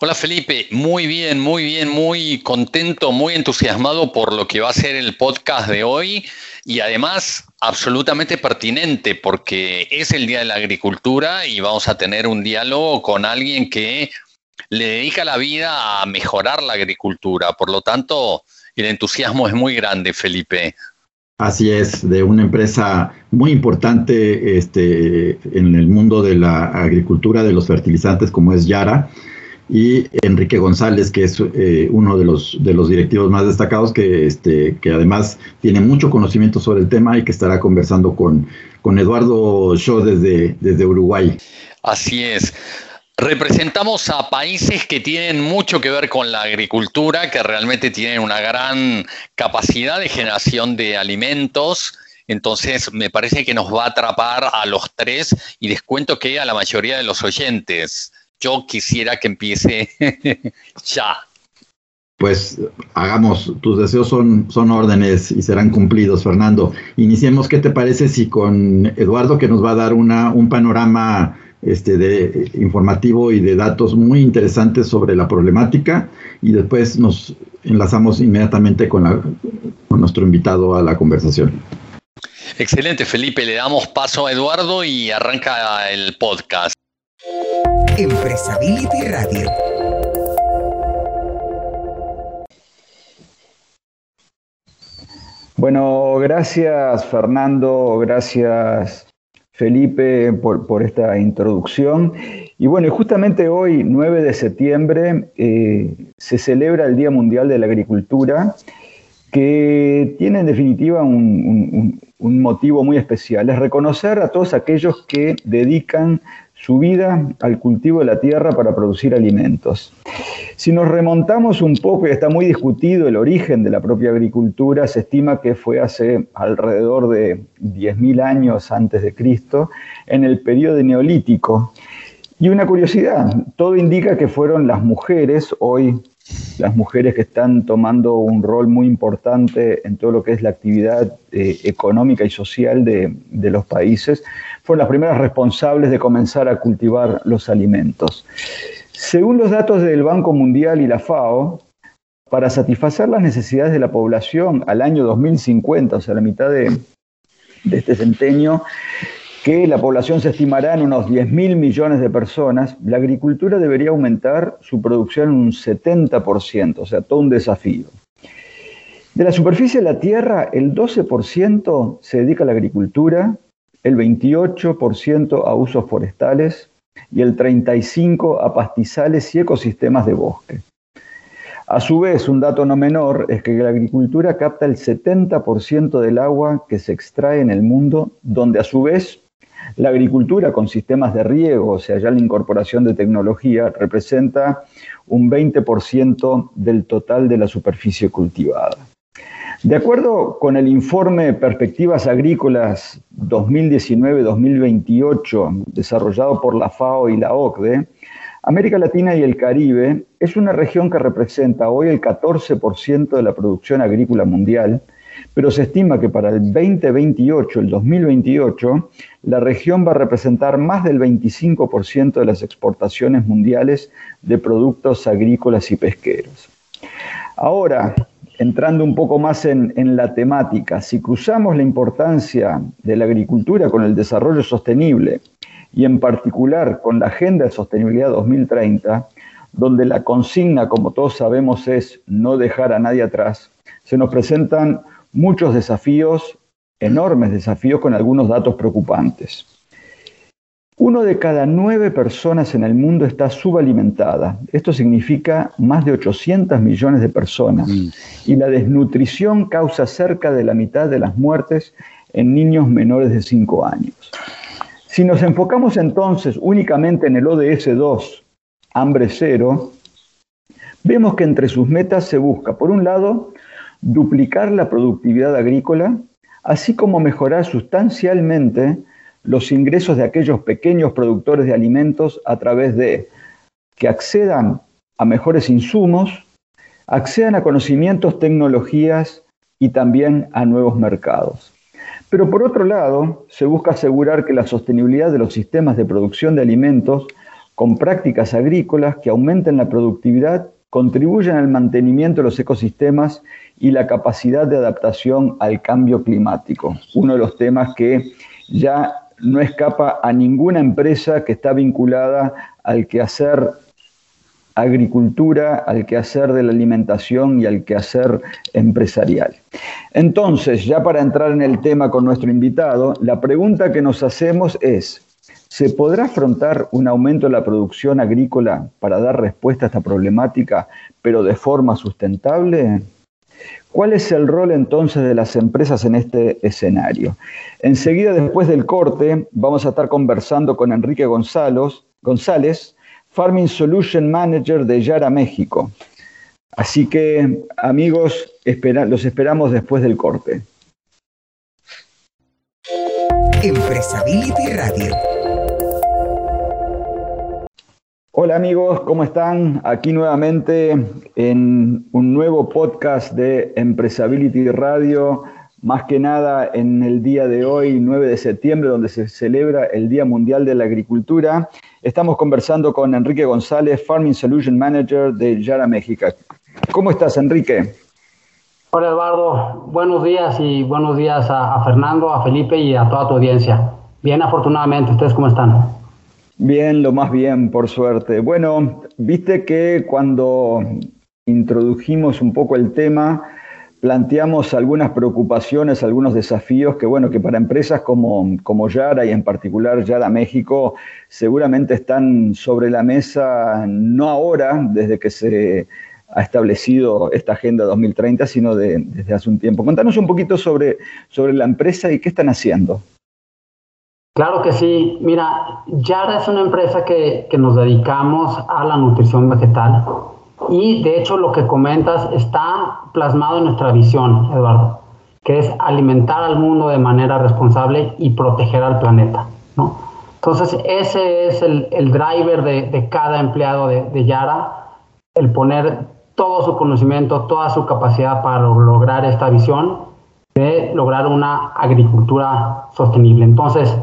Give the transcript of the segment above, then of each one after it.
Hola Felipe, muy bien, muy bien, muy contento, muy entusiasmado por lo que va a ser el podcast de hoy y además absolutamente pertinente porque es el Día de la Agricultura y vamos a tener un diálogo con alguien que le dedica la vida a mejorar la agricultura. Por lo tanto, el entusiasmo es muy grande, Felipe. Así es, de una empresa muy importante este, en el mundo de la agricultura, de los fertilizantes, como es Yara y Enrique González, que es eh, uno de los, de los directivos más destacados, que, este, que además tiene mucho conocimiento sobre el tema y que estará conversando con, con Eduardo Shaw desde, desde Uruguay. Así es. Representamos a países que tienen mucho que ver con la agricultura, que realmente tienen una gran capacidad de generación de alimentos. Entonces, me parece que nos va a atrapar a los tres y les cuento que a la mayoría de los oyentes yo quisiera que empiece ya. Pues hagamos, tus deseos son, son órdenes y serán cumplidos, Fernando. Iniciemos, ¿qué te parece si con Eduardo, que nos va a dar una, un panorama este, de, informativo y de datos muy interesantes sobre la problemática y después nos enlazamos inmediatamente con, la, con nuestro invitado a la conversación. Excelente, Felipe. Le damos paso a Eduardo y arranca el podcast. Empresability Radio. Bueno, gracias Fernando, gracias Felipe por, esta introducción. Y bueno, justamente hoy, 9 de septiembre, eh, se celebra el Día Mundial de la Agricultura, que tiene en definitiva un, un motivo muy especial, es reconocer a todos aquellos que dedican su vida al cultivo de la tierra para producir alimentos. Si nos remontamos un poco, y está muy discutido el origen de la propia agricultura, se estima que fue hace alrededor de 10.000 años antes de Cristo, en el periodo neolítico. Y una curiosidad, todo indica que fueron las mujeres, hoy las mujeres que están tomando un rol muy importante en todo lo que es la actividad eh, económica y social de, de los países, fueron las primeras responsables de comenzar a cultivar los alimentos. Según los datos del Banco Mundial y la FAO, para satisfacer las necesidades de la población al año 2050, o sea, la mitad de, este centenio, que la población se estimará en unos 10 mil millones de personas, la agricultura debería aumentar su producción en un 70%, o sea, todo un desafío. De la superficie de la Tierra, el 12% se dedica a la agricultura, el 28% a usos forestales y el 35% a pastizales y ecosistemas de bosque. A su vez, un dato no menor es que la agricultura capta el 70% del agua que se extrae en el mundo, donde a su vez la agricultura con sistemas de riego, o sea, ya la incorporación de tecnología, representa un 20% del total de la superficie cultivada. De acuerdo con el informe Perspectivas Agrícolas 2019-2028 desarrollado por la FAO y la OCDE, América Latina y el Caribe es una región que representa hoy el 14% de la producción agrícola mundial, pero se estima que para el 2028, el 2028, la región va a representar más del 25% de las exportaciones mundiales de productos agrícolas y pesqueros. Ahora, entrando un poco más en, la temática, si cruzamos la importancia de la agricultura con el desarrollo sostenible y en particular con la Agenda de Sostenibilidad 2030, donde la consigna, como todos sabemos, es no dejar a nadie atrás, se nos presentan muchos desafíos, enormes desafíos con algunos datos preocupantes. Uno de cada nueve personas en el mundo está subalimentada. Esto significa más de 800 millones de personas. Mm. Y la desnutrición causa cerca de la mitad de las muertes en niños menores de 5 años. Si nos enfocamos entonces únicamente en el ODS 2, hambre cero, vemos que entre sus metas se busca, por un lado, duplicar la productividad agrícola, así como mejorar sustancialmente los ingresos de aquellos pequeños productores de alimentos a través de que accedan a mejores insumos, accedan a conocimientos, tecnologías y también a nuevos mercados. Pero por otro lado, se busca asegurar que la sostenibilidad de los sistemas de producción de alimentos con prácticas agrícolas que aumenten la productividad contribuyen al mantenimiento de los ecosistemas y la capacidad de adaptación al cambio climático, uno de los temas que ya no escapa a ninguna empresa que está vinculada al quehacer agricultura, al quehacer de la alimentación y al quehacer empresarial. Entonces, ya para entrar en el tema con nuestro invitado, la pregunta que nos hacemos es, ¿se podrá afrontar un aumento de la producción agrícola para dar respuesta a esta problemática, pero de forma sustentable? ¿Cuál es el rol entonces de las empresas en este escenario? Enseguida, después del corte, vamos a estar conversando con Enrique González, González Farming Solution Manager de Yara México. Así que, amigos, los esperamos después del corte. Empresability Radio. Hola amigos, ¿cómo están? Aquí nuevamente en un nuevo podcast de Empresability Radio, más que nada en el día de hoy, 9 de septiembre, donde se celebra el Día Mundial de la Agricultura. Estamos conversando con Enrique González, Farming Solution Manager de Yara México. ¿Cómo estás, Enrique? Hola, Eduardo. Buenos días y buenos días a, a Fernando, a Felipe y a toda tu audiencia. Bien, afortunadamente, ¿ustedes cómo están? Bien, lo más bien, por suerte. Bueno, viste que cuando introdujimos un poco el tema, planteamos algunas preocupaciones, algunos desafíos que, bueno, que para empresas como, como Yara y en particular Yara México seguramente están sobre la mesa, no ahora, desde que se ha establecido esta Agenda 2030, sino desde hace un tiempo. Contanos un poquito sobre, sobre la empresa y qué están haciendo. Claro que sí. Mira, Yara es una empresa que, nos dedicamos a la nutrición vegetal y de hecho lo que comentas está plasmado en nuestra visión, Eduardo, que es alimentar al mundo de manera responsable y proteger al planeta. ¿no? Entonces ese es el, driver de, cada empleado de, de Yara, el poner todo su conocimiento, toda su capacidad para lograr esta visión de lograr una agricultura sostenible. Entonces,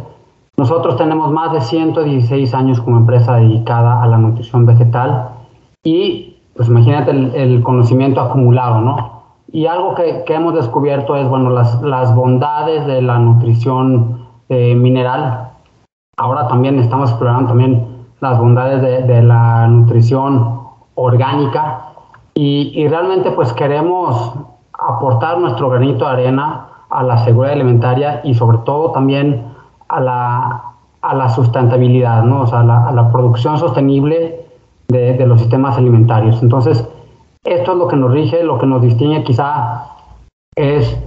nosotros tenemos más de 116 años como empresa dedicada a la nutrición vegetal y pues imagínate el, conocimiento acumulado, ¿no? Y algo que, hemos descubierto es, bueno, las, las bondades de la nutrición eh, mineral. Ahora también estamos explorando también las bondades de, la nutrición orgánica y, y realmente pues queremos aportar nuestro granito de arena a la seguridad alimentaria y sobre todo también a la, a la sustentabilidad, ¿no? o sea, a la, producción sostenible de, los sistemas alimentarios. Entonces, esto es lo que nos rige, lo que nos distingue quizá es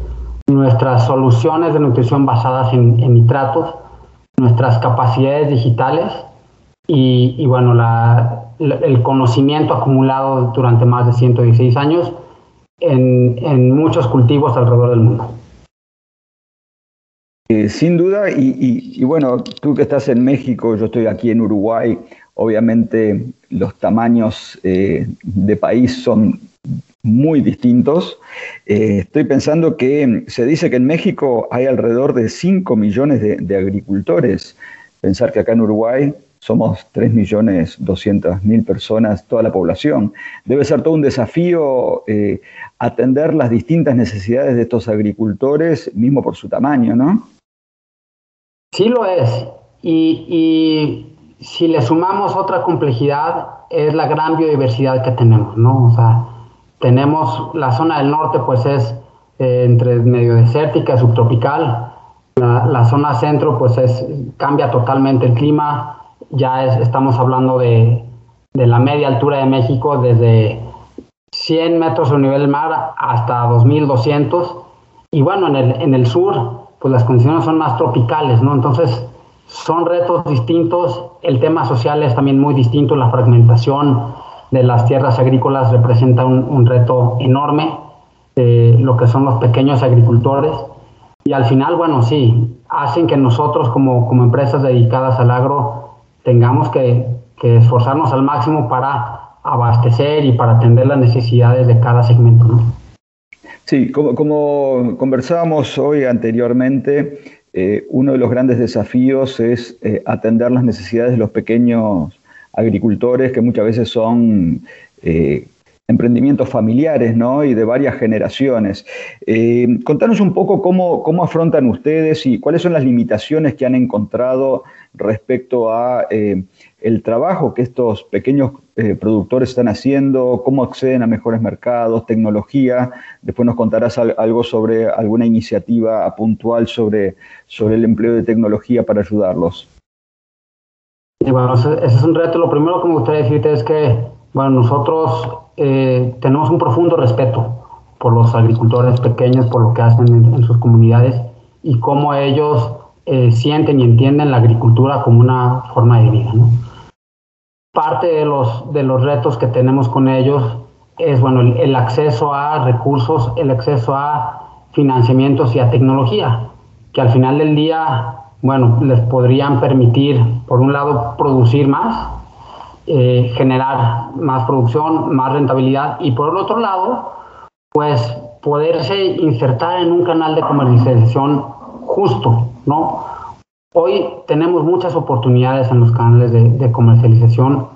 nuestras soluciones de nutrición basadas en, nitratos, nuestras capacidades digitales y, y bueno, el conocimiento acumulado durante más de 116 años en muchos cultivos alrededor del mundo. Eh, sin duda, y, bueno, tú que estás en México, yo estoy aquí en Uruguay, obviamente los tamaños eh, de país son muy distintos. Eh, estoy pensando que se dice que en México hay alrededor de 5 millones de, agricultores. Pensar que acá en Uruguay somos 3 millones 200 mil personas, toda la población. Debe ser todo un desafío atender las distintas necesidades de estos agricultores, mismo por su tamaño, ¿no? Sí lo es. Y, si le sumamos otra complejidad, es la gran biodiversidad que tenemos, ¿no? O sea, tenemos la zona del norte, pues es eh, entre medio desértica, subtropical. La, zona centro, pues es, cambia totalmente el clima. Ya estamos hablando de, la media altura de México, desde 100 metros a nivel mar hasta 2200. Y bueno, en el, en el sur pues las condiciones son más tropicales, ¿no? Entonces, son retos distintos, el tema social es también muy distinto, la fragmentación de las tierras agrícolas representa un, reto enorme, eh, lo que son los pequeños agricultores, y al final, bueno, sí, hacen que nosotros como, como empresas dedicadas al agro tengamos que, esforzarnos al máximo para abastecer y para atender las necesidades de cada segmento. Sí, como, conversábamos hoy anteriormente, eh, uno de los grandes desafíos es eh, atender las necesidades de los pequeños agricultores que muchas veces son eh, emprendimientos familiares ¿no? y de varias generaciones. contanos un poco cómo, cómo, afrontan ustedes y cuáles son las limitaciones que han encontrado respecto a el trabajo que estos pequeños eh, productores están haciendo, cómo acceden a mejores mercados, tecnología. Después nos contarás algo sobre alguna iniciativa puntual sobre, sobre el empleo de tecnología para ayudarlos. bueno, ese es un reto. Lo primero que me gustaría decirte es que bueno, nosotros eh, tenemos un profundo respeto por los agricultores pequeños, por lo que hacen en, sus comunidades y cómo ellos eh, sienten y entienden la agricultura como una forma de vida. ¿no? Parte de los, de los retos que tenemos con ellos es bueno, el, acceso a recursos, el acceso a financiamientos y a tecnología, que al final del día, bueno, les podrían permitir, por un lado, producir más, eh, generar más producción, más rentabilidad, y por el otro lado, pues poderse insertar en un canal de comercialización justo, ¿no? Hoy tenemos muchas oportunidades en los canales de, comercialización.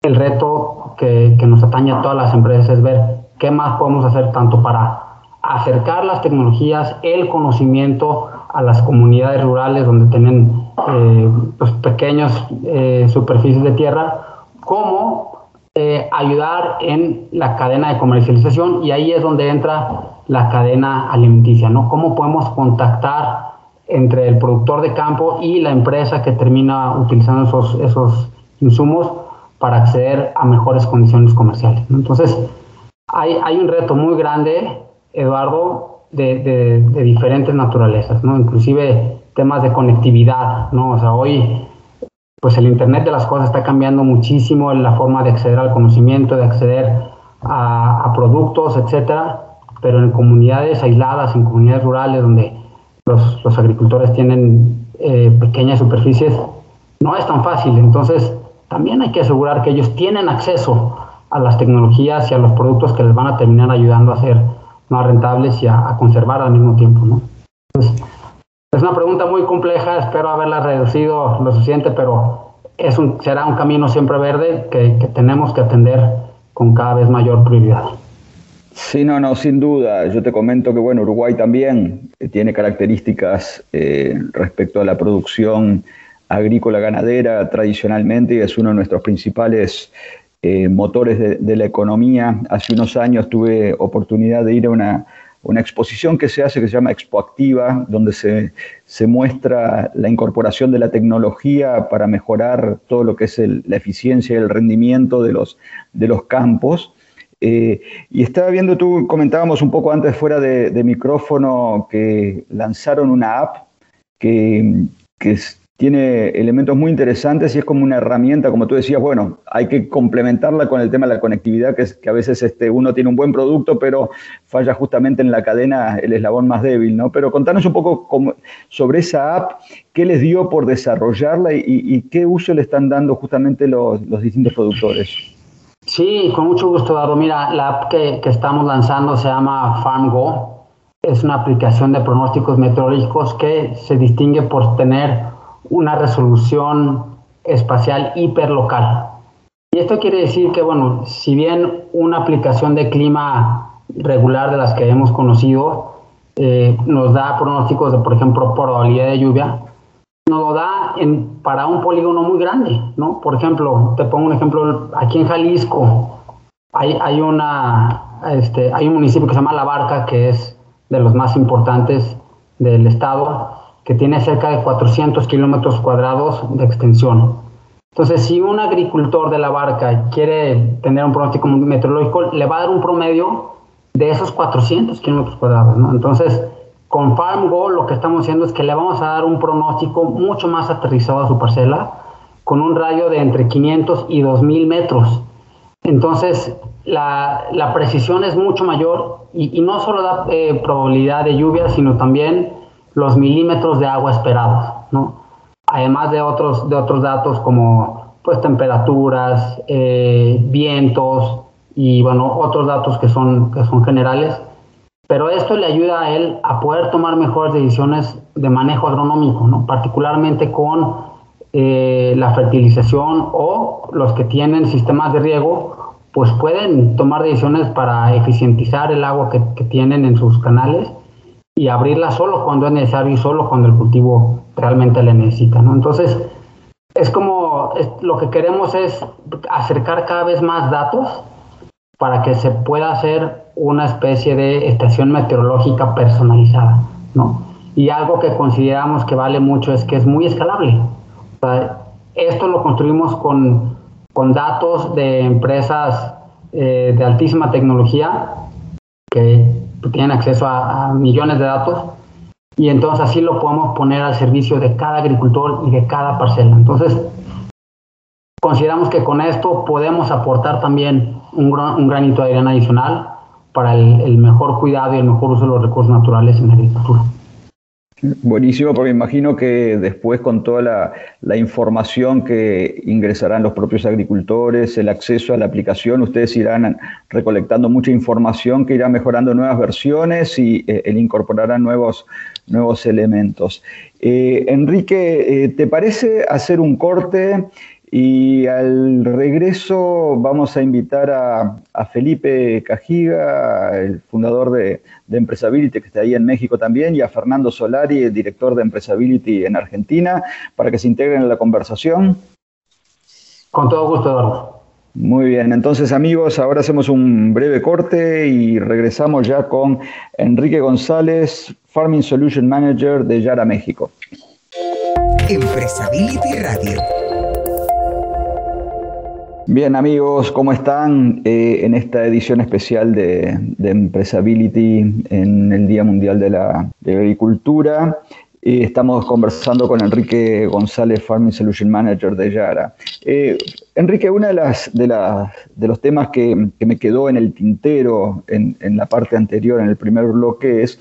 El reto que, nos atañe a todas las empresas es ver qué más podemos hacer tanto para acercar las tecnologías, el conocimiento a las comunidades rurales donde tienen eh, pues, pequeños eh, superficies de tierra, como eh, ayudar en la cadena de comercialización y ahí es donde entra la cadena alimenticia, ¿no? ¿Cómo podemos contactar entre el productor de campo y la empresa que termina utilizando esos, esos insumos para acceder a mejores condiciones comerciales. Entonces, hay, hay, un reto muy grande, Eduardo, de, diferentes naturalezas, ¿no? inclusive temas de conectividad. ¿no? O sea, hoy pues el Internet de las cosas está cambiando muchísimo la forma de acceder al conocimiento, de acceder a, a productos, etcétera, pero en comunidades aisladas, en comunidades rurales donde los, agricultores tienen eh, pequeñas superficies, no es tan fácil. Entonces, también hay que asegurar que ellos tienen acceso a las tecnologías y a los productos que les van a terminar ayudando a ser más rentables y a, conservar al mismo tiempo. ¿no? es una pregunta muy compleja, espero haberla reducido lo suficiente, pero es un, será un camino siempre verde que, que tenemos que atender con cada vez mayor prioridad. Sí, no, no, sin duda. Yo te comento que, bueno, Uruguay también eh, tiene características eh, respecto a la producción agrícola ganadera tradicionalmente y es uno de nuestros principales eh, motores de, la economía. Hace unos años tuve oportunidad de ir a una, exposición que se hace que se llama Expo Activa, donde se, se muestra la incorporación de la tecnología para mejorar todo lo que es la eficiencia y el rendimiento de los, de los campos. Eh, y estaba viendo, tú comentábamos un poco antes fuera de, micrófono que lanzaron una app que, tiene elementos muy interesantes y es como una herramienta, como tú decías, bueno, hay que complementarla con el tema de la conectividad, que, es, que a veces este, uno tiene un buen producto, pero falla justamente en la cadena el eslabón más débil, ¿no? Pero contanos un poco sobre esa app, qué les dio por desarrollarla y, qué uso le están dando justamente los distintos productores. Sí, con mucho gusto, Eduardo. Mira, la app que, estamos lanzando se llama FarmGo. Es una aplicación de pronósticos meteorológicos que se distingue por tener una resolución espacial hiperlocal. Y esto quiere decir que, bueno, si bien una aplicación de clima regular de las que hemos conocido eh, nos da pronósticos de, por ejemplo, probabilidad de lluvia, nos lo da en, para un polígono muy grande, ¿no? Por ejemplo, te pongo un ejemplo, aquí en Jalisco hay, hay, una, este, hay un municipio que se llama La Barca, que es de los más importantes del estado, que tiene cerca de 400 kilómetros cuadrados de extensión. Entonces, si un agricultor de La Barca quiere tener un pronóstico meteorológico, le va a dar un promedio de esos 400 kilómetros cuadrados, ¿no? Entonces, con FarmGo lo que estamos haciendo es que le vamos a dar un pronóstico mucho más aterrizado a su parcela, con un radio de entre 500 y 2000 metros. Entonces, la, precisión es mucho mayor y, no solo da eh, probabilidad de lluvia, sino también los milímetros de agua esperados, ¿no? Además de otros, de otros datos como pues temperaturas, eh, vientos y bueno, otros datos que son, que son generales. Pero esto le ayuda a él a poder tomar mejores decisiones de manejo agronómico, ¿no? particularmente con eh, la fertilización o los que tienen sistemas de riego, pues pueden tomar decisiones para eficientizar el agua que, que tienen en sus canales y abrirla solo cuando es necesario y solo cuando el cultivo realmente le necesita. ¿no? Entonces, es como lo que queremos es acercar cada vez más datos para que se pueda hacer una especie de estación meteorológica personalizada, ¿no? Y algo que consideramos que vale mucho es que es muy escalable. esto lo construimos con, con datos de empresas eh, de altísima tecnología que tienen acceso a millones de datos y entonces así lo podemos poner al servicio de cada agricultor y de cada parcela. Entonces, consideramos que con esto podemos aportar también un, un granito de arena adicional para el, mejor cuidado y el mejor uso de los recursos naturales en la agricultura. Buenísimo, porque imagino que después con toda la, información que ingresarán los propios agricultores, el acceso a la aplicación, ustedes irán recolectando mucha información que irá mejorando nuevas versiones y eh, incorporarán nuevos, nuevos elementos. Eh, Enrique, eh, ¿te parece hacer un corte? Y al regreso vamos a invitar a, Felipe Cajiga, el fundador de, de, Empresability, que está ahí en México también, y a Fernando Solari, el director de Empresability en Argentina, para que se integren en la conversación. Con todo gusto, Eduardo. Muy bien, entonces amigos, ahora hacemos un breve corte y regresamos ya con Enrique González, Farming Solution Manager de Yara México. Empresability Radio Bien amigos, ¿cómo están? Eh, en esta edición especial de, Empresability en el Día Mundial de la, Agricultura, eh, estamos conversando con Enrique González, Farming Solution Manager de Yara. Eh, Enrique, uno de, las, de, de los temas que, me quedó en el tintero en, la parte anterior, en el primer bloque, es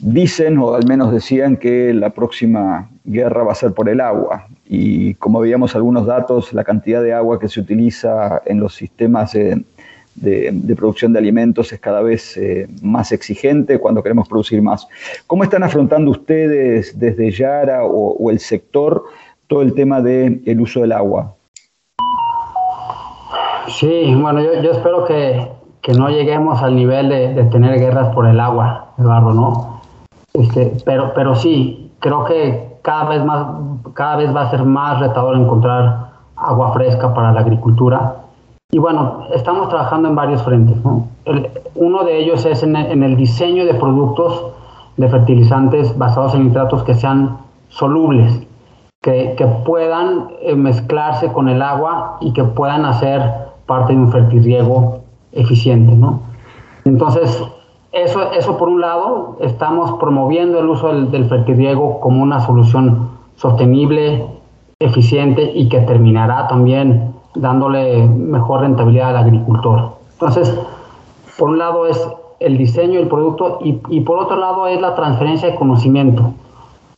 Dicen, o al menos decían, que la próxima guerra va a ser por el agua. Y como veíamos algunos datos, la cantidad de agua que se utiliza en los sistemas de, producción de alimentos es cada vez eh, más exigente cuando queremos producir más. ¿Cómo están afrontando ustedes desde Yara o, el sector todo el tema del el uso del agua? Sí, bueno, yo, espero que, no lleguemos al nivel de, de tener guerras por el agua, Eduardo, ¿no? Este, pero, pero sí, creo que cada vez, más, cada vez va a ser más retador encontrar agua fresca para la agricultura. Y bueno, estamos trabajando en varios frentes. uno de ellos es en el, diseño de productos de fertilizantes basados en nitratos que sean solubles, que, que, puedan eh, mezclarse con el agua y que puedan hacer parte de un fertirriego eficiente. ¿no? Entonces, eso, eso por un lado, estamos promoviendo el uso del, del como una solución sostenible, eficiente y que terminará también dándole mejor rentabilidad al agricultor. Entonces, por un lado es el diseño del producto y, y, por otro lado es la transferencia de conocimiento.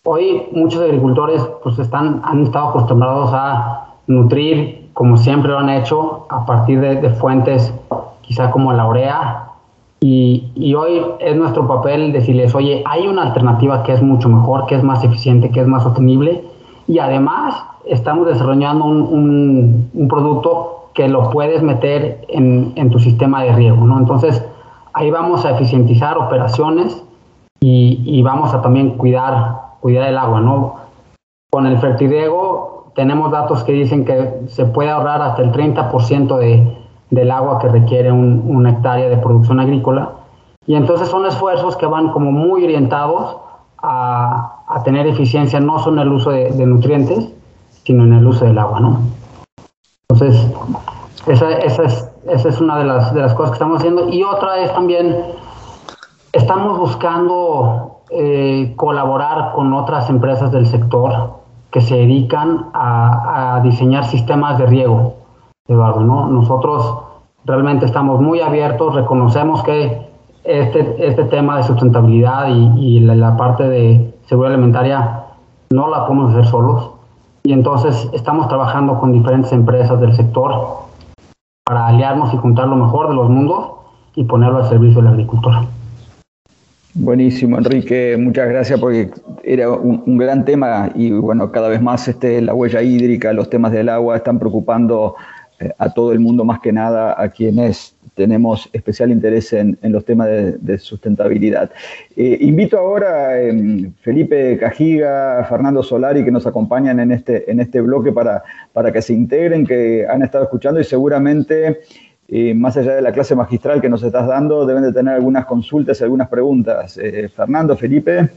Hoy muchos agricultores pues están, han estado acostumbrados a nutrir, como siempre lo han hecho, a partir de, de fuentes quizá como la urea, y, hoy es nuestro papel decirles, oye, hay una alternativa que es mucho mejor, que es más eficiente, que es más sostenible. Y además estamos desarrollando un, producto que lo puedes meter en, tu sistema de riego. ¿no? Entonces, ahí vamos a eficientizar operaciones y, vamos a también cuidar, cuidar el agua. ¿no? Con el fertirriego tenemos datos que dicen que se puede ahorrar hasta el 30% de del agua que requiere un, una hectárea de producción agrícola. Y entonces son esfuerzos que van como muy orientados a, tener eficiencia no solo en el uso de, nutrientes, sino en el uso del agua, ¿no? Entonces, esa, esa, es, esa es una de las, de las cosas que estamos haciendo. Y otra es también, estamos buscando eh, colaborar con otras empresas del sector que se dedican a, a diseñar sistemas de riego Eduardo, ¿no? Nosotros realmente estamos muy abiertos, reconocemos que este, este tema de sustentabilidad y, la, parte de seguridad alimentaria no la podemos hacer solos Y entonces estamos trabajando con diferentes empresas del sector para aliarnos y juntar lo mejor de los mundos y ponerlo al servicio del agricultor. Buenísimo, Enrique, muchas gracias porque era un, gran tema y bueno, cada vez más este, la huella hídrica, los temas del agua están preocupando a todo el mundo, más que nada a quienes tenemos especial interés en, los temas de, sustentabilidad. Eh, invito ahora a em, Felipe Cajiga, Fernando Solari, que nos acompañan en este, en este bloque para, para que se integren, que han estado escuchando y seguramente y más allá de la clase magistral que nos estás dando, deben de tener algunas consultas, algunas preguntas. Eh, Fernando, Felipe.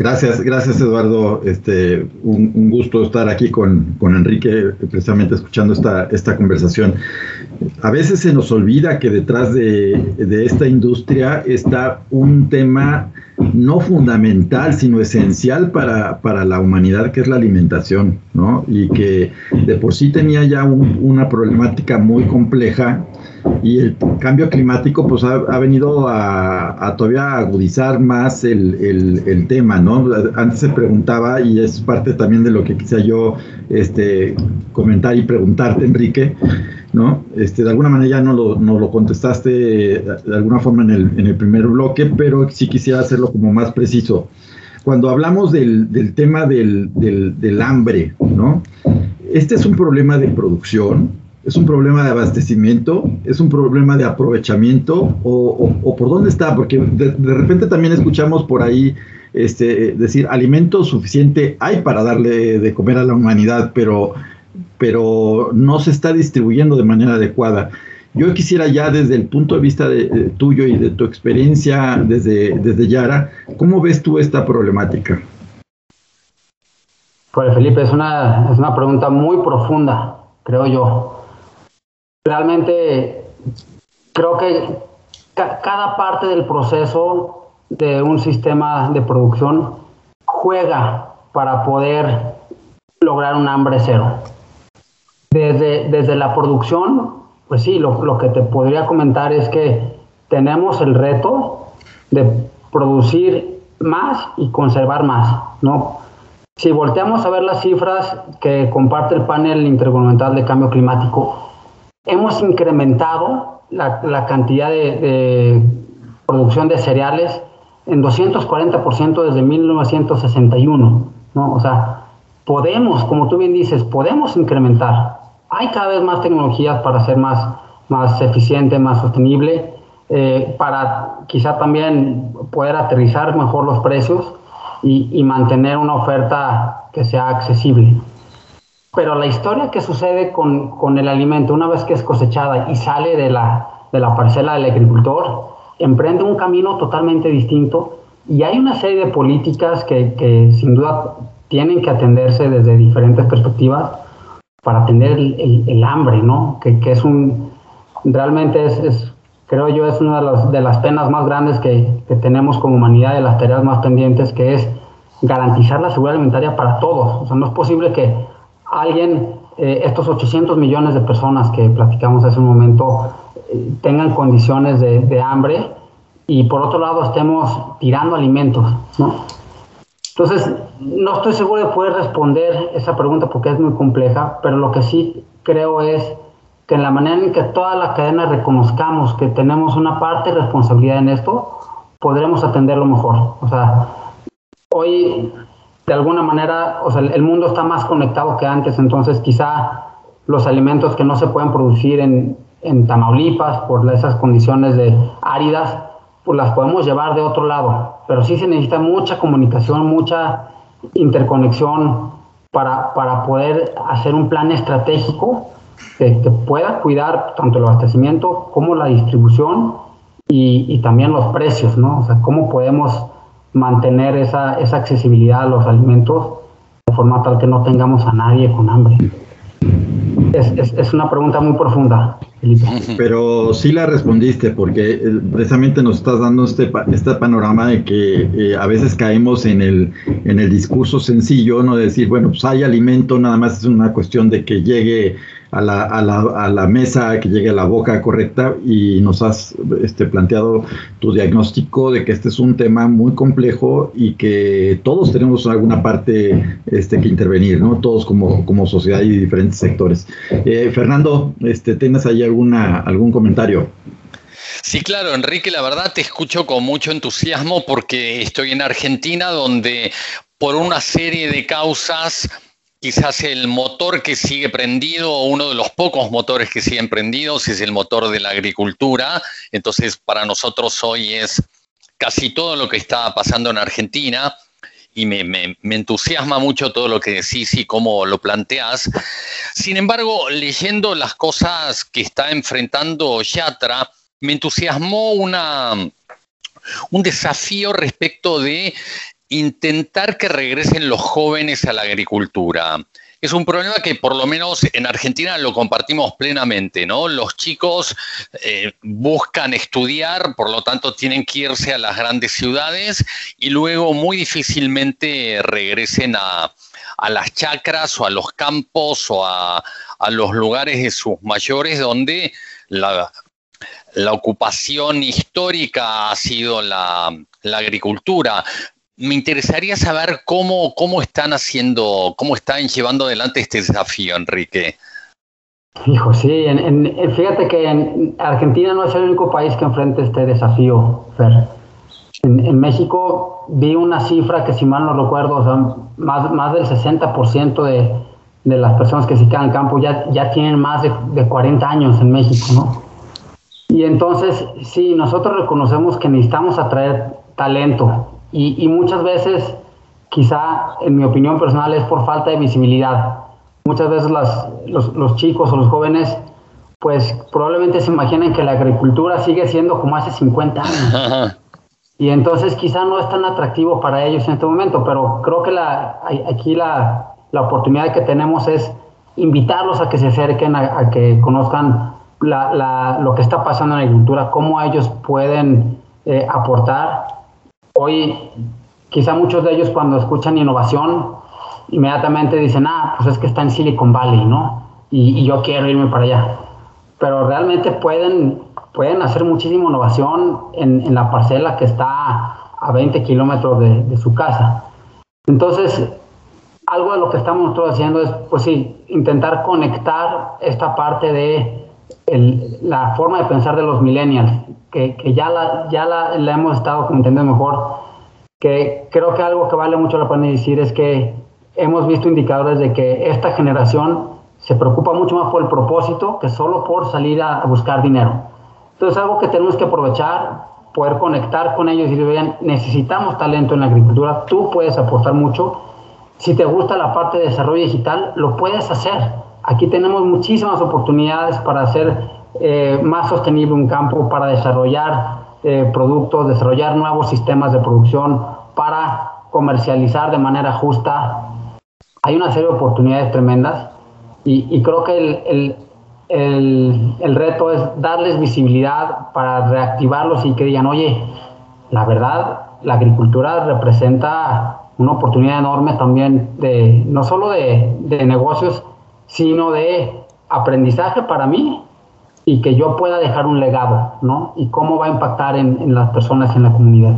Gracias, gracias Eduardo. Este, un, gusto estar aquí con, Enrique, precisamente escuchando esta, esta conversación. A veces se nos olvida que detrás de, de esta industria está un tema no fundamental, sino esencial para, para, la humanidad, que es la alimentación, ¿no? Y que de por sí tenía ya una problemática muy compleja y el cambio climático pues ha, venido a, todavía agudizar más el, el, tema, ¿no? Antes se preguntaba, y es parte también de lo que quisiera yo este, comentar y preguntarte, Enrique, ¿no? Este, de alguna manera ya no lo, no lo contestaste de alguna forma en el, en el, primer bloque, pero sí quisiera hacerlo como más preciso. Cuando hablamos del, del tema del, del, hambre, ¿no? Este es un problema de producción, es un problema de abastecimiento, es un problema de aprovechamiento, o, por dónde está, porque de, de, repente también escuchamos por ahí este, decir alimento suficiente hay para darle de comer a la humanidad, pero pero no se está distribuyendo de manera adecuada. Yo quisiera ya desde el punto de vista de, tuyo y de tu experiencia desde, desde Yara, ¿cómo ves tú esta problemática? Pues Felipe, es una, es una pregunta muy profunda, creo yo. Realmente creo que cada parte del proceso de un sistema de producción juega para poder lograr un hambre cero. Desde, desde la producción, pues sí, lo, lo, que te podría comentar es que tenemos el reto de producir más y conservar más, ¿no? Si volteamos a ver las cifras que comparte el panel intergubernamental de cambio climático, hemos incrementado la, cantidad de, producción de cereales en 240% desde 1961, ¿no? O sea, podemos, como tú bien dices, podemos incrementar hay cada vez más tecnologías para ser más, más eficiente, más sostenible, eh, para quizá también poder aterrizar mejor los precios y, mantener una oferta que sea accesible. Pero la historia que sucede con, con, el alimento, una vez que es cosechada y sale de la, de la parcela del agricultor, emprende un camino totalmente distinto y hay una serie de políticas que, que sin duda tienen que atenderse desde diferentes perspectivas para atender el, hambre, ¿no? Que, es un, realmente es, creo yo, es una de las, de las penas más grandes que, tenemos como humanidad, de las tareas más pendientes, que es garantizar la seguridad alimentaria para todos. O sea, no es posible que alguien, eh, estos 800 millones de personas que platicamos hace un momento, eh, tengan condiciones de, de hambre y por otro lado estemos tirando alimentos, ¿no? Entonces, no estoy seguro de poder responder esa pregunta porque es muy compleja, pero lo que sí creo es que en la manera en que toda la cadena reconozcamos que tenemos una parte de responsabilidad en esto, podremos atenderlo mejor. O sea, hoy de alguna manera, o sea, el mundo está más conectado que antes, entonces quizá los alimentos que no se pueden producir en, en Tamaulipas por esas condiciones de áridas, pues las podemos llevar de otro lado, pero sí se necesita mucha comunicación, mucha interconexión para, para poder hacer un plan estratégico que, pueda cuidar tanto el abastecimiento como la distribución y, y, también los precios, ¿no? O sea, cómo podemos mantener esa, esa accesibilidad a los alimentos de forma tal que no tengamos a nadie con hambre. Es, es, es una pregunta muy profunda. Pero sí la respondiste porque eh, precisamente nos estás dando este, este panorama de que eh, a veces caemos en el, en el discurso sencillo, no decir, bueno, pues hay alimento, nada más es una cuestión de que llegue a la, a, la, a la, mesa, que llegue a la boca correcta y nos has este, planteado tu diagnóstico de que este es un tema muy complejo y que todos tenemos alguna parte este, que intervenir, ¿no? Todos como, como sociedad y diferentes sectores. Eh, Fernando, este, ¿tienes ahí alguna, algún comentario? Sí, claro, Enrique, la verdad te escucho con mucho entusiasmo porque estoy en Argentina donde por una serie de causas quizás el motor que sigue prendido, uno de los pocos motores que siguen prendidos, es el motor de la agricultura. Entonces, para nosotros hoy es casi todo lo que está pasando en Argentina y me, entusiasma mucho todo lo que decís y cómo lo planteás. Sin embargo, leyendo las cosas que está enfrentando Yatra, me entusiasmó un desafío respecto de intentar que regresen los jóvenes a la agricultura. Es un problema que por lo menos en Argentina lo compartimos plenamente, ¿no? Los chicos eh, buscan estudiar, por lo tanto tienen que irse a las grandes ciudades y luego muy difícilmente regresen a, las chacras o a los campos o a, los lugares de sus mayores donde la, ocupación histórica ha sido la, la agricultura me interesaría saber cómo, cómo están haciendo, cómo están llevando adelante este desafío, Enrique. Hijo, sí, fíjate que en Argentina no es el único país que enfrenta este desafío, Fer. En, México vi una cifra que si mal no recuerdo, más, más del 60% de, de las personas que se quedan en campo ya, ya tienen más de, de 40 años en México, ¿no? Y entonces, sí, nosotros reconocemos que necesitamos atraer talento, y, muchas veces, quizá en mi opinión personal, es por falta de visibilidad. Muchas veces los, los, chicos o los jóvenes, pues probablemente se imaginan que la agricultura sigue siendo como hace 50 años. Y entonces quizá no es tan atractivo para ellos en este momento, pero creo que la, aquí la, la oportunidad que tenemos es invitarlos a que se acerquen, a, que conozcan la, la, lo que está pasando en la agricultura, cómo ellos pueden eh, aportar Hoy, quizá muchos de ellos cuando escuchan innovación, inmediatamente dicen, ah, pues es que está en Silicon Valley, ¿no? Y, yo quiero irme para allá. Pero realmente pueden, pueden hacer muchísima innovación en, la parcela que está a 20 kilómetros de, su casa. Entonces, algo de lo que estamos nosotros haciendo es, pues sí, intentar conectar esta parte de la forma de pensar de los millennials, que, ya, la, ya la, hemos estado entendiendo mejor, que creo que algo que vale mucho la pena decir es que hemos visto indicadores de que esta generación se preocupa mucho más por el propósito que solo por salir a, buscar dinero. Entonces, algo que tenemos que aprovechar, poder conectar con ellos y decir, vean, necesitamos talento en la agricultura, tú puedes aportar mucho. Si te gusta la parte de desarrollo digital, lo puedes hacer. Aquí tenemos muchísimas oportunidades para hacer eh, más sostenible un campo, para desarrollar eh, productos, desarrollar nuevos sistemas de producción, para comercializar de manera justa. Hay una serie de oportunidades tremendas y, creo que el, el, el, reto es darles visibilidad para reactivarlos y que digan, oye, la verdad, la agricultura representa una oportunidad enorme también de no solo de, de negocios, sino de aprendizaje para mí y que yo pueda dejar un legado, ¿no? Y cómo va a impactar en, las personas en la comunidad.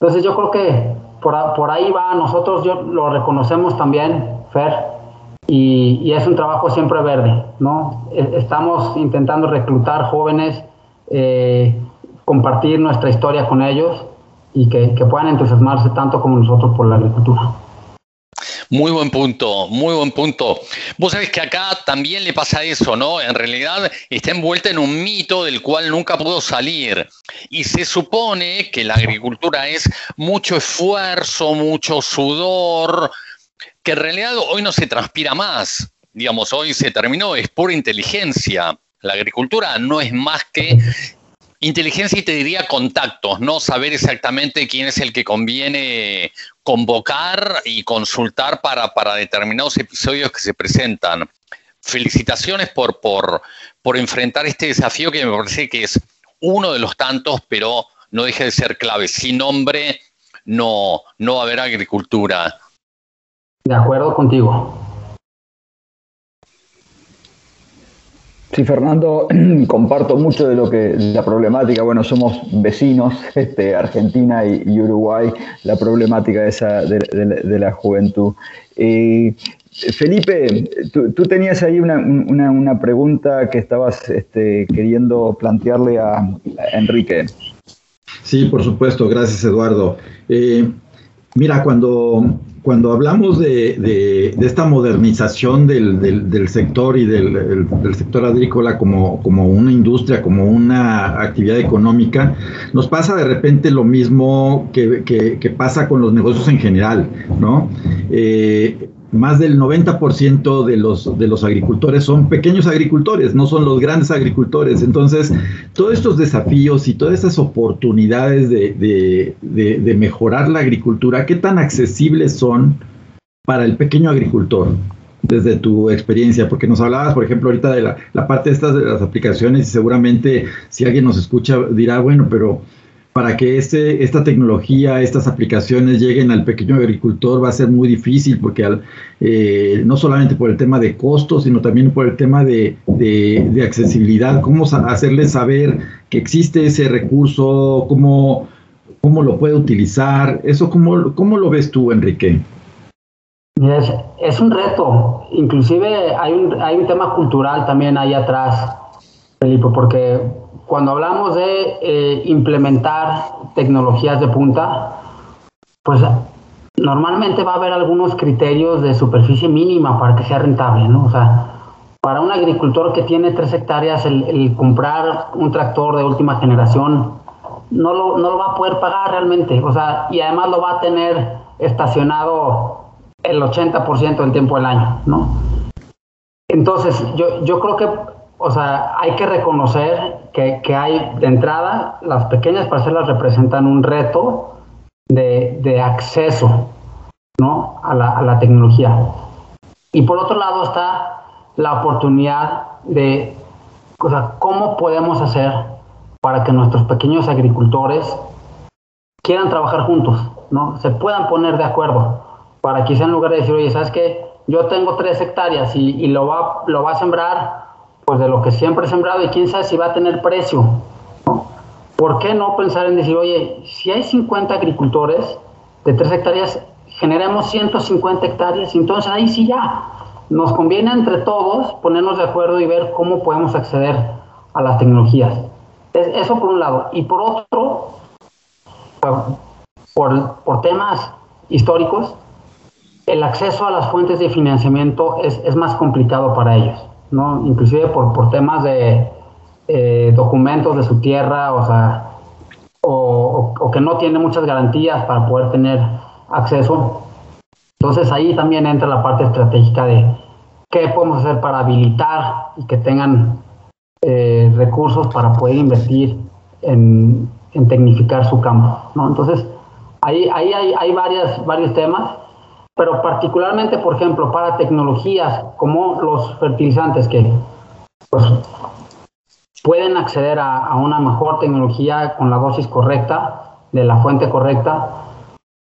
Entonces yo creo que por, por, ahí va, nosotros yo, lo reconocemos también, Fer, y, y, es un trabajo siempre verde, ¿no? E, estamos intentando reclutar jóvenes, eh, compartir nuestra historia con ellos y que, que puedan entusiasmarse tanto como nosotros por la agricultura. Muy buen punto, muy buen punto. Vos sabés que acá también le pasa eso, ¿no? En realidad está envuelta en un mito del cual nunca pudo salir. Y se supone que la agricultura es mucho esfuerzo, mucho sudor, que en realidad hoy no se transpira más. Digamos, hoy se terminó, es pura inteligencia. La agricultura no es más que Inteligencia y te diría contactos, ¿no? Saber exactamente quién es el que conviene convocar y consultar para, para determinados episodios que se presentan. Felicitaciones por, por, por enfrentar este desafío que me parece que es uno de los tantos, pero no deja de ser clave. Sin hombre no, no va a haber agricultura. De acuerdo contigo. Sí, Fernando, comparto mucho de lo que la problemática, bueno, somos vecinos, este, Argentina y, Uruguay, la problemática esa de, la juventud. Eh, Felipe, tú, tenías ahí una, pregunta que estabas este, queriendo plantearle a, Enrique. Sí, por supuesto, gracias Eduardo. Eh, mira, cuando cuando hablamos de, esta modernización del, sector y del, sector agrícola como, una industria, como una actividad económica, nos pasa de repente lo mismo que, pasa con los negocios en general, ¿no? Eh, más del 90% de los, de los agricultores son pequeños agricultores, no son los grandes agricultores. Entonces, todos estos desafíos y todas estas oportunidades de, mejorar la agricultura, ¿qué tan accesibles son para el pequeño agricultor? desde tu experiencia, porque nos hablabas, por ejemplo, ahorita de la, la parte de estas de las aplicaciones y seguramente si alguien nos escucha dirá, bueno, pero para que este, esta tecnología, estas aplicaciones lleguen al pequeño agricultor va a ser muy difícil porque eh, no solamente por el tema de costos, sino también por el tema de, accesibilidad, cómo hacerle saber que existe ese recurso, cómo, cómo lo puede utilizar, eso cómo, cómo lo ves tú, Enrique. Es, es un reto, inclusive hay un, hay un tema cultural también ahí atrás, Felipe, porque cuando hablamos de eh, implementar tecnologías de punta, pues normalmente va a haber algunos criterios de superficie mínima para que sea rentable, ¿no? O sea, para un agricultor que tiene tres hectáreas, el, comprar un tractor de última generación no lo, no lo, va a poder pagar realmente, o sea, y además lo va a tener estacionado el 80% del tiempo del año, ¿no? Entonces, yo, yo creo que o sea, hay que reconocer que, hay de entrada, las pequeñas parcelas representan un reto de, acceso ¿no? a, la, tecnología. Y por otro lado está la oportunidad de, o cómo podemos hacer para que nuestros pequeños agricultores quieran trabajar juntos, ¿no? Se puedan poner de acuerdo para quizá en lugar de decir, oye, ¿sabes qué? Yo tengo tres hectáreas y, y lo, va, lo va a sembrar pues de lo que siempre he sembrado y quién sabe si va a tener precio. ¿no? ¿Por qué no pensar en decir, oye, si hay 50 agricultores de 3 hectáreas, generemos 150 hectáreas entonces ahí sí ya nos conviene entre todos ponernos de acuerdo y ver cómo podemos acceder a las tecnologías. Eso por un lado. Y por otro, por, por temas históricos, el acceso a las fuentes de financiamiento es, es más complicado para ellos. ¿No? Inclusive por, por temas de eh, documentos de su tierra, o sea, o, que no tiene muchas garantías para poder tener acceso. Entonces ahí también entra la parte estratégica de qué podemos hacer para habilitar y que tengan eh, recursos para poder invertir en, en, tecnificar su campo, ¿no? Entonces ahí, ahí hay, hay varias, varios temas pero particularmente, por ejemplo, para tecnologías como los fertilizantes que pues, pueden acceder a, una mejor tecnología con la dosis correcta, de la fuente correcta.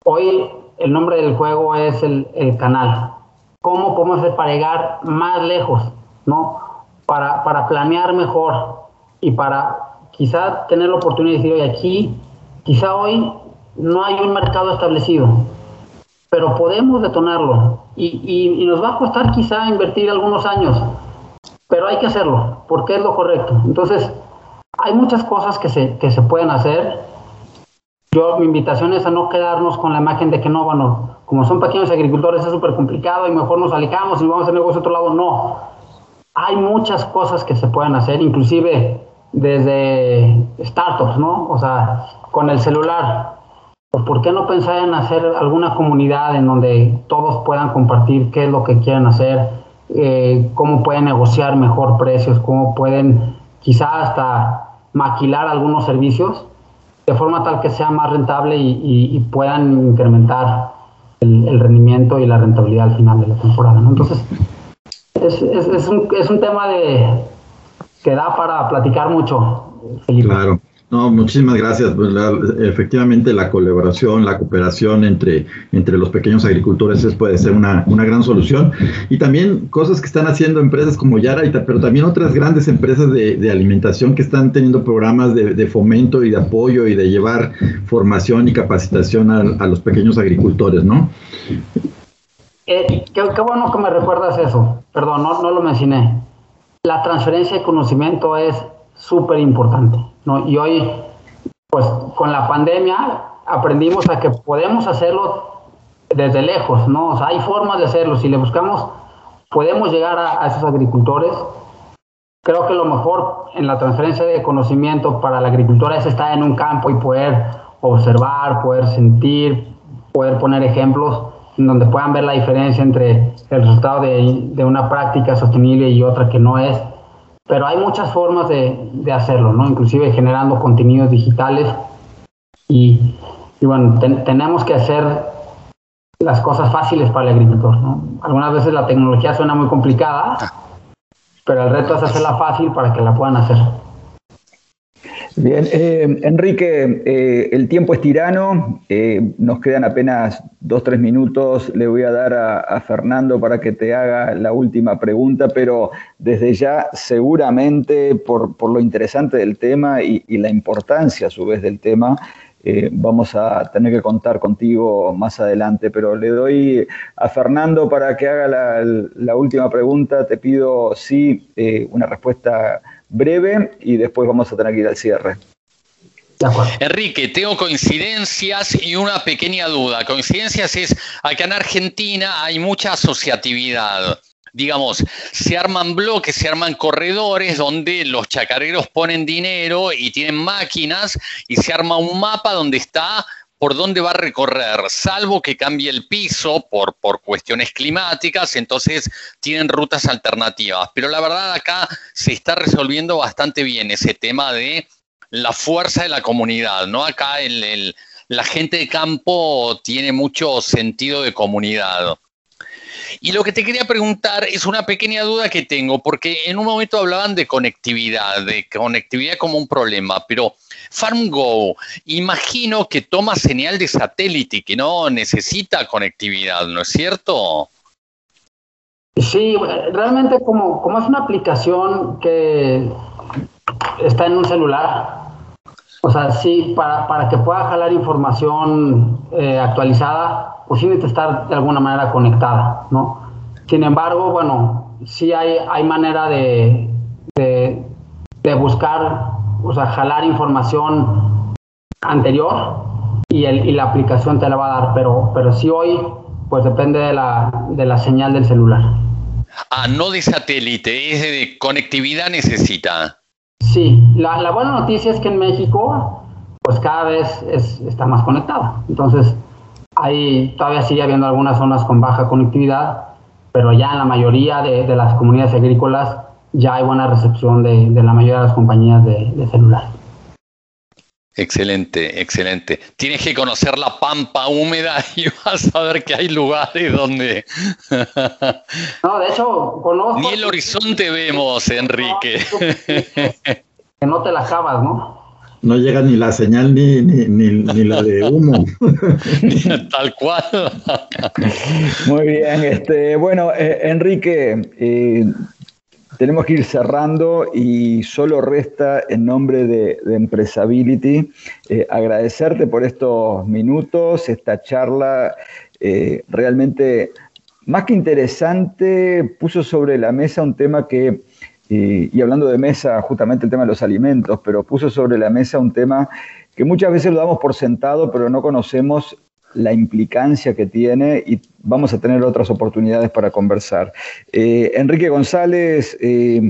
Hoy el nombre del juego es el, canal. ¿Cómo podemos hacer para llegar más lejos? ¿no? Para, para planear mejor y para quizá tener la oportunidad de decir, oye, aquí, quizá hoy no hay un mercado establecido pero podemos detonarlo y, nos va a costar quizá invertir algunos años, pero hay que hacerlo porque es lo correcto. Entonces, hay muchas cosas que se, que se pueden hacer. Yo, mi invitación es a no quedarnos con la imagen de que no, bueno, como son pequeños agricultores es súper complicado y mejor nos alejamos y vamos a hacer negocio a otro lado. No, hay muchas cosas que se pueden hacer, inclusive desde startups, ¿no? O sea, con el celular pues, ¿por qué no pensar en hacer alguna comunidad en donde todos puedan compartir qué es lo que quieren hacer, eh, cómo pueden negociar mejor precios, cómo pueden quizá hasta maquilar algunos servicios de forma tal que sea más rentable y, puedan incrementar el, rendimiento y la rentabilidad al final de la temporada. Entonces, es, un, tema de, que da para platicar mucho. Claro. No, muchísimas gracias. Pues, efectivamente, la colaboración, la cooperación entre, entre los pequeños agricultores puede ser una, gran solución. Y también cosas que están haciendo empresas como Yara, pero también otras grandes empresas de, alimentación que están teniendo programas de, fomento y de apoyo y de llevar formación y capacitación a, los pequeños agricultores, ¿no? Eh, qué, bueno que me recuerdas eso. Perdón, no, no lo mencioné. La transferencia de conocimiento es súper importante. ¿No? Y hoy, pues con la pandemia, aprendimos a que podemos hacerlo desde lejos, ¿no? Hay formas de hacerlo. Si le buscamos, podemos llegar a, esos agricultores. Creo que lo mejor en la transferencia de conocimiento para la agricultura es estar en un campo y poder observar, poder sentir, poder poner ejemplos en donde puedan ver la diferencia entre el resultado de, de una práctica sostenible y otra que no es pero hay muchas formas de, hacerlo, ¿no? Inclusive generando contenidos digitales y, bueno, tenemos que hacer las cosas fáciles para el agricultor, ¿no? Algunas veces la tecnología suena muy complicada, pero el reto es hacerla fácil para que la puedan hacer. Bien, eh, Enrique, eh, el tiempo es tirano, eh, nos quedan apenas dos, tres minutos, le voy a dar a, Fernando para que te haga la última pregunta, pero desde ya seguramente por, lo interesante del tema y, la importancia a su vez del tema, vamos a tener que contar contigo más adelante, pero le doy a Fernando para que haga la, la última pregunta, te pido sí una respuesta breve y después vamos a tener que ir al cierre. Enrique, tengo coincidencias y una pequeña duda. Coincidencias es, acá en Argentina hay mucha asociatividad. Digamos, se arman bloques, se arman corredores donde los chacareros ponen dinero y tienen máquinas y se arma un mapa donde está por dónde va a recorrer, salvo que cambie el piso por, por cuestiones climáticas, entonces tienen rutas alternativas. Pero la verdad acá se está resolviendo bastante bien ese tema de la fuerza de la comunidad, ¿no? Acá la gente de campo tiene mucho sentido de comunidad. Y lo que te quería preguntar es una pequeña duda que tengo, porque en un momento hablaban de conectividad, de conectividad como un problema, pero FarmGo, imagino que toma señal de satélite que no necesita conectividad, ¿no es cierto? Sí, realmente como, como es una aplicación que está en un celular, o sea, sí, para, para que pueda jalar información eh, actualizada, pues sí necesita estar de alguna manera conectada, ¿no? Sin embargo, bueno, sí hay, hay manera de, de, buscar, o sea, jalar información anterior y, el, y la aplicación te la va a dar, pero, pero sí hoy, pues depende de la, de la señal del celular. Ah, no de satélite, es de conectividad necesita. Sí, la, la buena noticia es que en México, pues cada vez es, está más conectada. Entonces, hay, todavía sigue habiendo algunas zonas con baja conectividad, pero ya en la mayoría de, las comunidades agrícolas ya hay buena recepción de, la mayoría de las compañías de, celular. Excelente, excelente. Tienes que conocer la pampa húmeda y vas a ver que hay lugares donde... no, de hecho, conozco... Ni el horizonte vemos, Enrique. Que no te la acabas, ¿no? no llega ni la señal ni, ni, la de humo. Tal cual. Muy bien, este, bueno, eh, Enrique, eh, tenemos que ir cerrando y solo resta en nombre de, Empresability eh, agradecerte por estos minutos, esta charla realmente más que interesante, puso sobre la mesa un tema que y, hablando de mesa, justamente el tema de los alimentos, pero puso sobre la mesa un tema que muchas veces lo damos por sentado, pero no conocemos la implicancia que tiene y vamos a tener otras oportunidades para conversar. Eh, Enrique González, eh,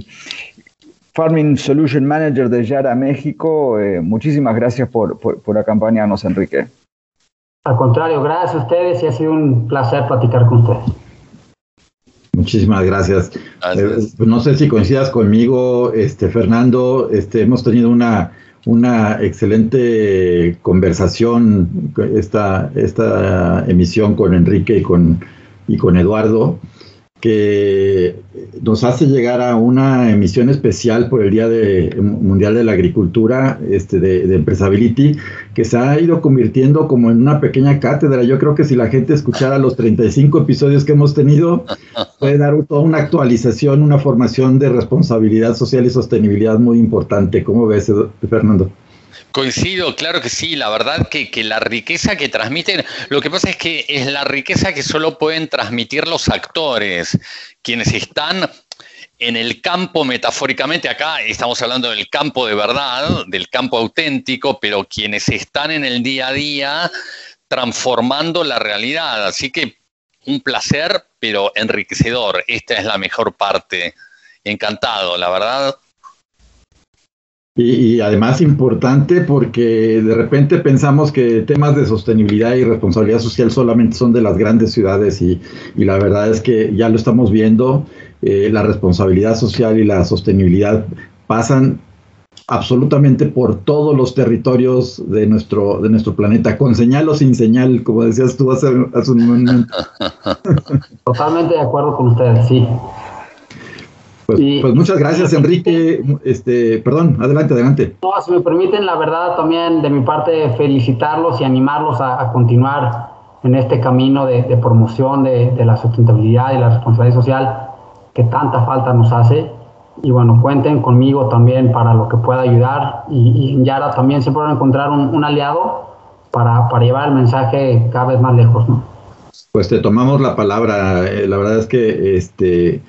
Farming Solution Manager de Yara México, eh, muchísimas gracias por, por acompañarnos, Enrique. Al contrario, gracias a ustedes y ha sido un placer platicar con ustedes. Muchísimas gracias. Eh, no sé si coincidas conmigo, este Fernando, este hemos tenido una una excelente conversación esta esta emisión con Enrique y con y con Eduardo que nos hace llegar a una emisión especial por el Día de, Mundial de la Agricultura este, de, de, Empresability, que se ha ido convirtiendo como en una pequeña cátedra. Yo creo que si la gente escuchara los 35 episodios que hemos tenido, puede dar toda una actualización, una formación de responsabilidad social y sostenibilidad muy importante. ¿Cómo ves, Fernando? Coincido, claro que sí, la verdad que, la riqueza que transmiten, lo que pasa es que es la riqueza que solo pueden transmitir los actores, quienes están en el campo metafóricamente, acá estamos hablando del campo de verdad, del campo auténtico, pero quienes están en el día a día transformando la realidad. Así que un placer, pero enriquecedor. Esta es la mejor parte. Encantado, la verdad. Y, además importante porque de repente pensamos que temas de sostenibilidad y responsabilidad social solamente son de las grandes ciudades y, la verdad es que ya lo estamos viendo, eh, la responsabilidad social y la sostenibilidad pasan absolutamente por todos los territorios de nuestro, de nuestro planeta, con señal o sin señal, como decías tú hace, hace un momento. Totalmente de acuerdo con ustedes, sí. Pues, pues, muchas gracias, Enrique. Este, perdón, adelante, adelante. No, si me permiten, la verdad también de mi parte felicitarlos y animarlos a, continuar en este camino de, promoción de, la sustentabilidad y la responsabilidad social que tanta falta nos hace. Y bueno, cuenten conmigo también para lo que pueda ayudar. Y, en Yara también siempre van a encontrar un, aliado para, para, llevar el mensaje cada vez más lejos. Pues te tomamos la palabra. Eh, la verdad es que este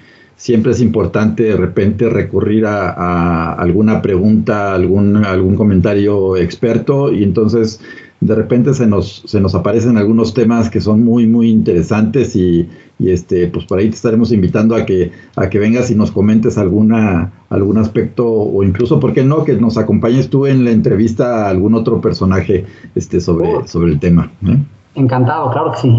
siempre es importante de repente recurrir a, alguna pregunta, algún, algún comentario experto y entonces de repente se nos, se nos aparecen algunos temas que son muy, muy interesantes y, este, pues por ahí te estaremos invitando a que, a que vengas y nos comentes alguna, algún aspecto o incluso, ¿por qué no? Que nos acompañes tú en la entrevista a algún otro personaje este, sobre, sobre el tema. ¿eh? Encantado, claro que sí.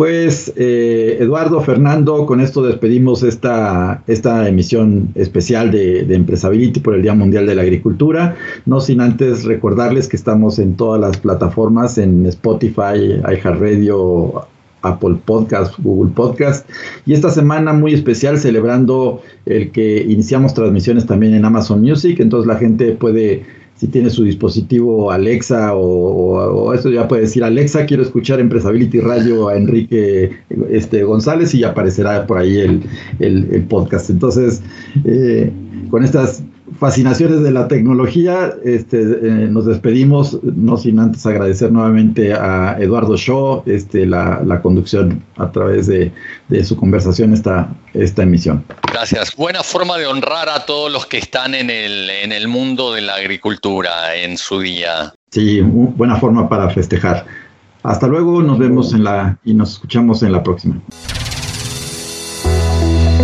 Pues eh, Eduardo, Fernando, con esto despedimos esta, esta emisión especial de, de, Empresability por el Día Mundial de la Agricultura. No sin antes recordarles que estamos en todas las plataformas, en Spotify, iHeartRadio, Apple Podcast, Google Podcast. Y esta semana muy especial celebrando el que iniciamos transmisiones también en Amazon Music. Entonces la gente puede si tiene su dispositivo Alexa o, eso ya puede decir Alexa, quiero escuchar Empresability Radio a Enrique este, González y aparecerá por ahí el, el, podcast. Entonces, eh, con estas fascinaciones de la tecnología, este, eh, nos despedimos, no sin antes agradecer nuevamente a Eduardo Shaw este, la, la conducción a través de, de, su conversación esta, esta emisión. Gracias. Buena forma de honrar a todos los que están en el, en el mundo de la agricultura en su día. Sí, buena forma para festejar. Hasta luego, nos vemos en la y nos escuchamos en la próxima.